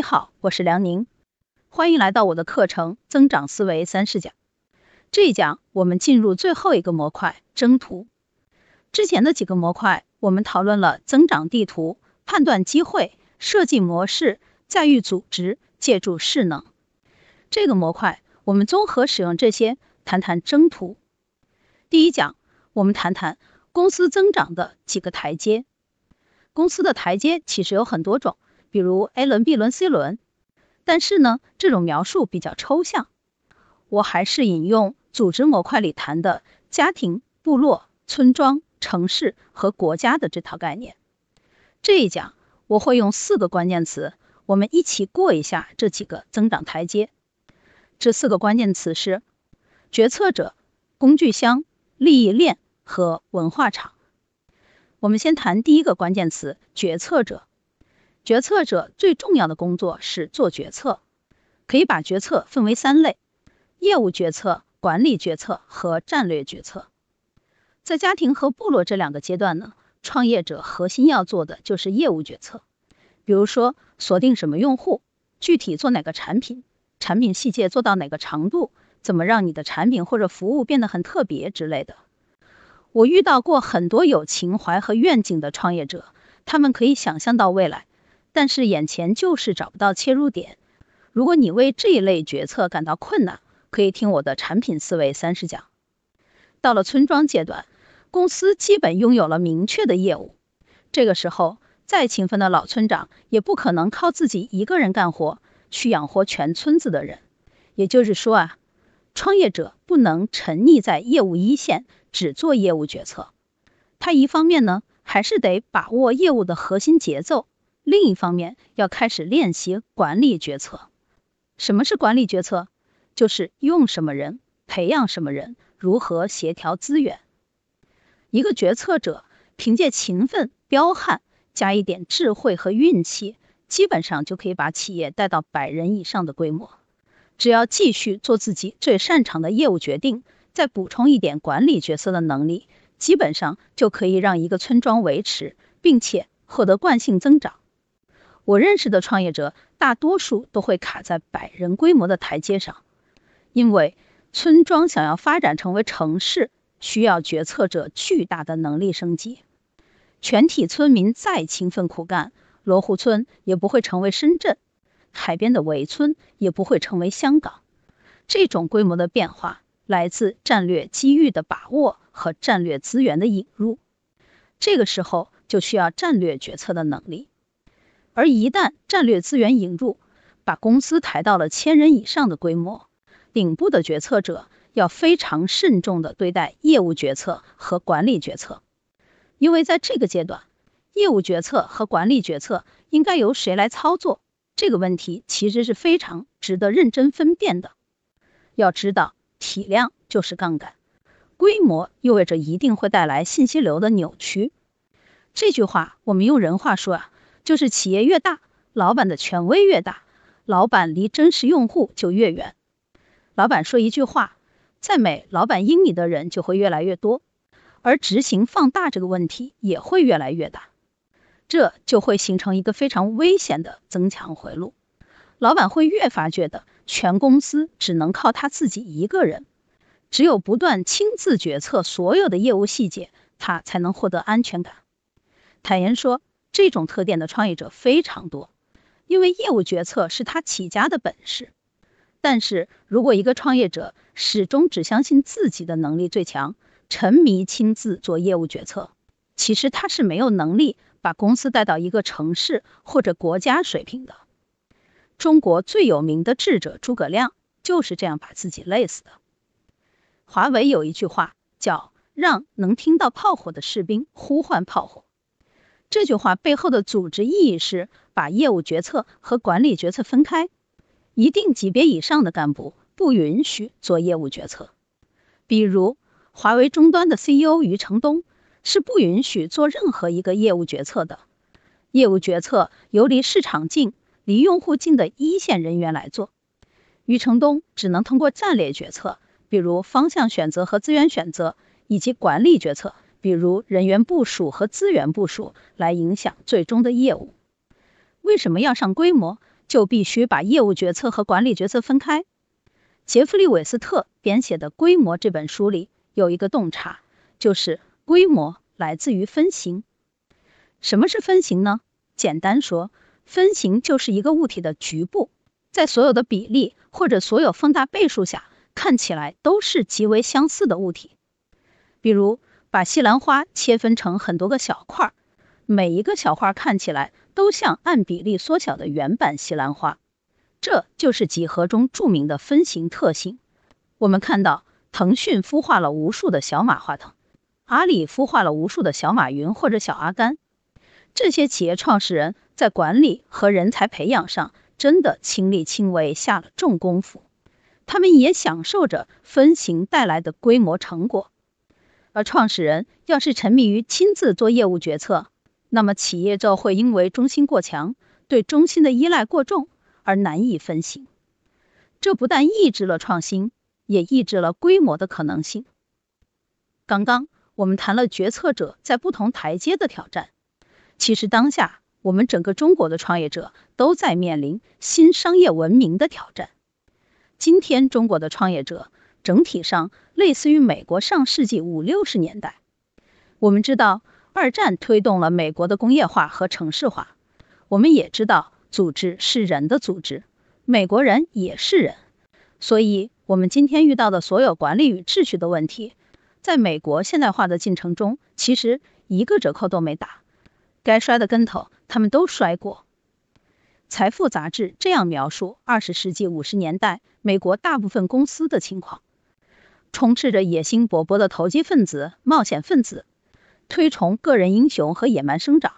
你好，我是梁宁，欢迎来到我的课程《增长思维三视角》。这一讲我们进入最后一个模块——征途。之前的几个模块，我们讨论了增长地图、判断机会、设计模式、驾驭组织、借助势能。这个模块，我们综合使用这些，谈谈征途。第一讲，我们谈谈公司增长的几个台阶。公司的台阶其实有很多种。比如 A 轮、B 轮、C 轮，但是呢，这种描述比较抽象，我还是引用组织模块里谈的家庭、部落、村庄、城市和国家的这套概念。这一讲我会用四个关键词，我们一起过一下这几个增长台阶。这四个关键词是决策者、工具箱、利益链和文化场。我们先谈第一个关键词：决策者。决策者最重要的工作是做决策，可以把决策分为三类：业务决策、管理决策和战略决策。在家庭和部落这两个阶段呢，创业者核心要做的就是业务决策，比如说锁定什么用户，具体做哪个产品，产品细节做到哪个长度，怎么让你的产品或者服务变得很特别之类的。我遇到过很多有情怀和愿景的创业者，他们可以想象到未来。但是眼前就是找不到切入点。如果你为这一类决策感到困难，可以听我的产品思维三十讲。到了村庄阶段，公司基本拥有了明确的业务。这个时候，再勤奋的老村长也不可能靠自己一个人干活去养活全村子的人。也就是说啊，创业者不能沉溺在业务一线，只做业务决策。他一方面呢，还是得把握业务的核心节奏。另一方面，要开始练习管理决策。什么是管理决策？就是用什么人，培养什么人，如何协调资源。一个决策者凭借勤奋、彪悍，加一点智慧和运气，基本上就可以把企业带到百人以上的规模。只要继续做自己最擅长的业务决定，再补充一点管理角色的能力，基本上就可以让一个村庄维持，并且获得惯性增长。我认识的创业者大多数都会卡在百人规模的台阶上，因为村庄想要发展成为城市，需要决策者巨大的能力升级。全体村民再勤奋苦干，罗湖村也不会成为深圳，海边的围村也不会成为香港。这种规模的变化来自战略机遇的把握和战略资源的引入，这个时候就需要战略决策的能力。而一旦战略资源引入，把公司抬到了千人以上的规模，顶部的决策者要非常慎重的对待业务决策和管理决策，因为在这个阶段，业务决策和管理决策应该由谁来操作，这个问题其实是非常值得认真分辨的。要知道，体量就是杠杆，规模意味着一定会带来信息流的扭曲。这句话我们用人话说啊。就是企业越大，老板的权威越大，老板离真实用户就越远。老板说一句话，再美，老板应你的人就会越来越多，而执行放大这个问题也会越来越大，这就会形成一个非常危险的增强回路。老板会越发觉得全公司只能靠他自己一个人，只有不断亲自决策所有的业务细节，他才能获得安全感。坦言说。这种特点的创业者非常多，因为业务决策是他起家的本事。但是如果一个创业者始终只相信自己的能力最强，沉迷亲自做业务决策，其实他是没有能力把公司带到一个城市或者国家水平的。中国最有名的智者诸葛亮就是这样把自己累死的。华为有一句话叫“让能听到炮火的士兵呼唤炮火”。这句话背后的组织意义是把业务决策和管理决策分开，一定级别以上的干部不允许做业务决策。比如，华为终端的 CEO 余承东是不允许做任何一个业务决策的。业务决策由离市场近、离用户近的一线人员来做，余承东只能通过战略决策，比如方向选择和资源选择，以及管理决策。比如人员部署和资源部署来影响最终的业务。为什么要上规模？就必须把业务决策和管理决策分开。杰弗里·韦斯特编写的《规模》这本书里有一个洞察，就是规模来自于分形。什么是分形呢？简单说，分形就是一个物体的局部，在所有的比例或者所有放大倍数下，看起来都是极为相似的物体。比如，把西兰花切分成很多个小块，每一个小块看起来都像按比例缩小的原版西兰花。这就是几何中著名的分形特性。我们看到，腾讯孵化了无数的小马化腾，阿里孵化了无数的小马云或者小阿甘。这些企业创始人在管理和人才培养上真的亲力亲为，下了重功夫。他们也享受着分形带来的规模成果。而创始人要是沉迷于亲自做业务决策，那么企业就会因为中心过强，对中心的依赖过重。而难以分形，这不但抑制了创新，也抑制了规模的可能性。刚刚我们谈了决策者在不同台阶的挑战，其实当下我们整个中国的创业者都在面临新商业文明的挑战。今天中国的创业者整体上类似于美国上世纪五六十年代。我们知道二战推动了美国的工业化和城市化，我们也知道。组织是人的组织，美国人也是人，所以，我们今天遇到的所有管理与秩序的问题，在美国现代化的进程中，其实一个折扣都没打。该摔的跟头，他们都摔过。财富杂志这样描述二十世纪五十年代美国大部分公司的情况：充斥着野心勃勃的投机分子、冒险分子，推崇个人英雄和野蛮生长，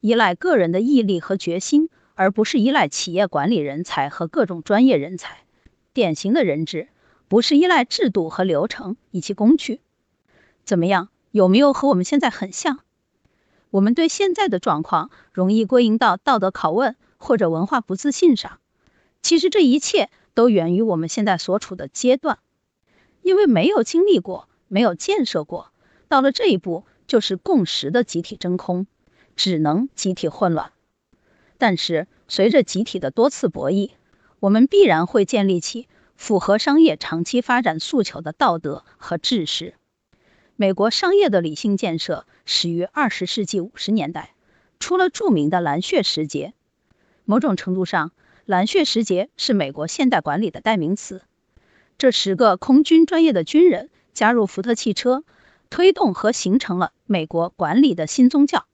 依赖个人的毅力和决心。而不是依赖企业管理人才和各种专业人才，典型的人质不是依赖制度和流程以及工具。怎么样？有没有和我们现在很像？我们对现在的状况容易归因到道德拷问或者文化不自信上。其实这一切都源于我们现在所处的阶段，因为没有经历过，没有建设过，到了这一步就是共识的集体真空，只能集体混乱。但是，随着集体的多次博弈，我们必然会建立起符合商业长期发展诉求的道德和知识。美国商业的理性建设始于二十世纪五十年代，出了著名的蓝血时节。某种程度上，蓝血时节是美国现代管理的代名词。这十个空军专业的军人加入福特汽车，推动和形成了美国管理的新宗教。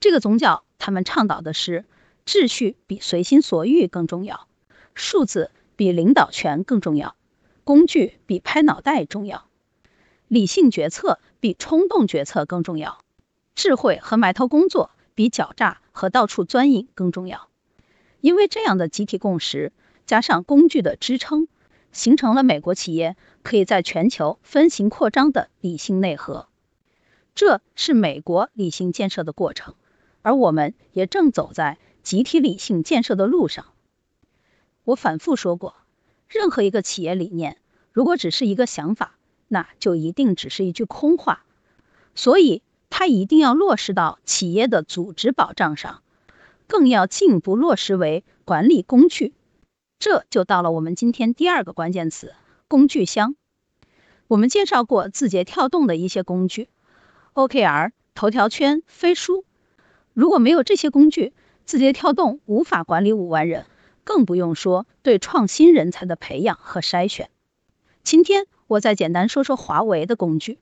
这个宗教，他们倡导的是。秩序比随心所欲更重要，数字比领导权更重要，工具比拍脑袋重要，理性决策比冲动决策更重要，智慧和埋头工作比狡诈和到处钻营更重要。因为这样的集体共识，加上工具的支撑，形成了美国企业可以在全球分行扩张的理性内核。这是美国理性建设的过程，而我们也正走在。集体理性建设的路上，我反复说过，任何一个企业理念，如果只是一个想法，那就一定只是一句空话。所以，它一定要落实到企业的组织保障上，更要进一步落实为管理工具。这就到了我们今天第二个关键词——工具箱。我们介绍过字节跳动的一些工具，OKR、头条圈、飞书。如果没有这些工具，字节跳动无法管理五万人，更不用说对创新人才的培养和筛选。今天我再简单说说华为的工具，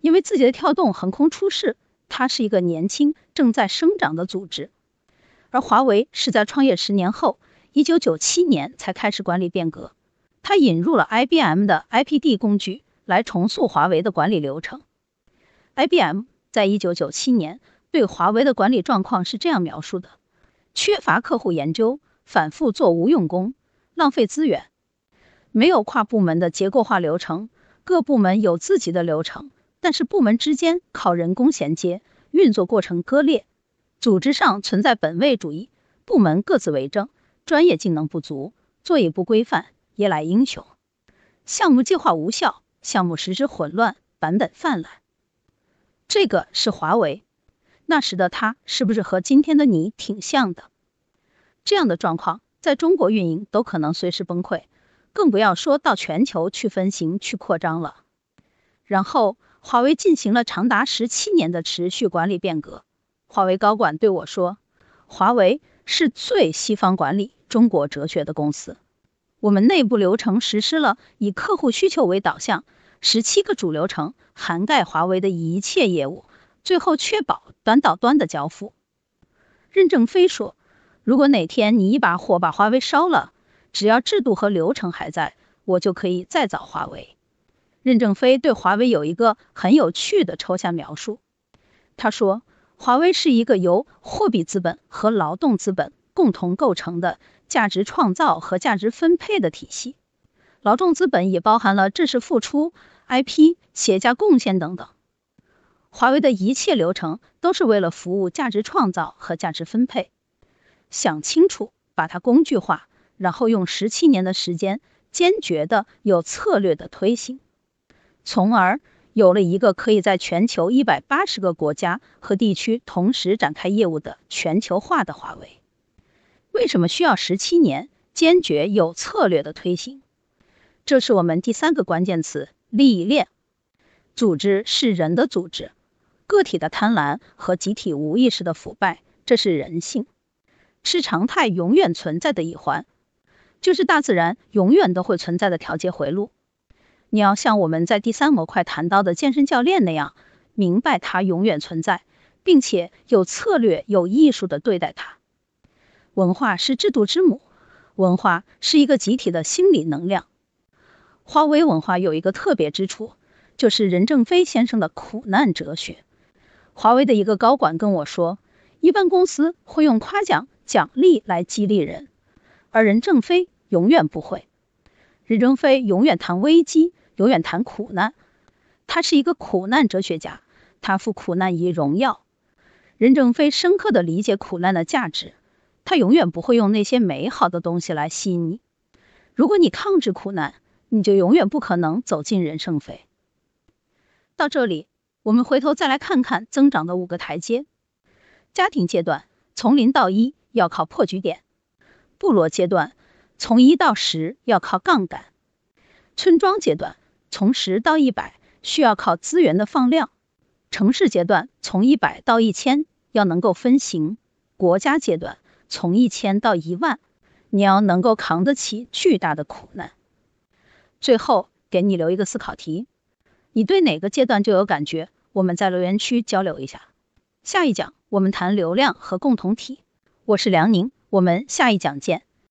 因为字节跳动横空出世，它是一个年轻正在生长的组织，而华为是在创业十年后，一九九七年才开始管理变革。他引入了 IBM 的 IPD 工具来重塑华为的管理流程。IBM 在一九九七年对华为的管理状况是这样描述的。缺乏客户研究，反复做无用功，浪费资源，没有跨部门的结构化流程，各部门有自己的流程，但是部门之间靠人工衔接，运作过程割裂，组织上存在本位主义，部门各自为政，专业技能不足，作业不规范，依赖英雄，项目计划无效，项目实施混乱，版本泛滥。这个是华为。那时的他是不是和今天的你挺像的？这样的状况在中国运营都可能随时崩溃，更不要说到全球去分行、去扩张了。然后，华为进行了长达十七年的持续管理变革。华为高管对我说：“华为是最西方管理中国哲学的公司。我们内部流程实施了以客户需求为导向，十七个主流程涵盖华为的一切业务，最后确保端到端的交付。”任正非说：“如果哪天你一把火把华为烧了，只要制度和流程还在，我就可以再造华为。”任正非对华为有一个很有趣的抽象描述，他说。华为是一个由货币资本和劳动资本共同构成的价值创造和价值分配的体系，劳动资本也包含了知识付出、IP、企业家贡献等等。华为的一切流程都是为了服务价值创造和价值分配。想清楚，把它工具化，然后用十七年的时间，坚决的、有策略的推行，从而。有了一个可以在全球一百八十个国家和地区同时展开业务的全球化的华为，为什么需要十七年坚决有策略的推行？这是我们第三个关键词：利益链。组织是人的组织，个体的贪婪和集体无意识的腐败，这是人性，是常态永远存在的一环，就是大自然永远都会存在的调节回路。你要像我们在第三模块谈到的健身教练那样，明白它永远存在，并且有策略、有艺术的对待它。文化是制度之母，文化是一个集体的心理能量。华为文化有一个特别之处，就是任正非先生的苦难哲学。华为的一个高管跟我说，一般公司会用夸奖、奖励来激励人，而任正非永远不会。任正非永远谈危机。永远谈苦难，他是一个苦难哲学家，他赋苦难以荣耀。任正非深刻的理解苦难的价值，他永远不会用那些美好的东西来吸引你。如果你抗拒苦难，你就永远不可能走进任正非。到这里，我们回头再来看看增长的五个台阶：家庭阶段，从零到一要靠破局点；部落阶段，从一到十要靠杠杆；村庄阶段。从十到一百需要靠资源的放量，城市阶段从一百到一千要能够分行，国家阶段从一千到一万你要能够扛得起巨大的苦难。最后给你留一个思考题，你对哪个阶段就有感觉？我们在留言区交流一下。下一讲我们谈流量和共同体，我是梁宁，我们下一讲见。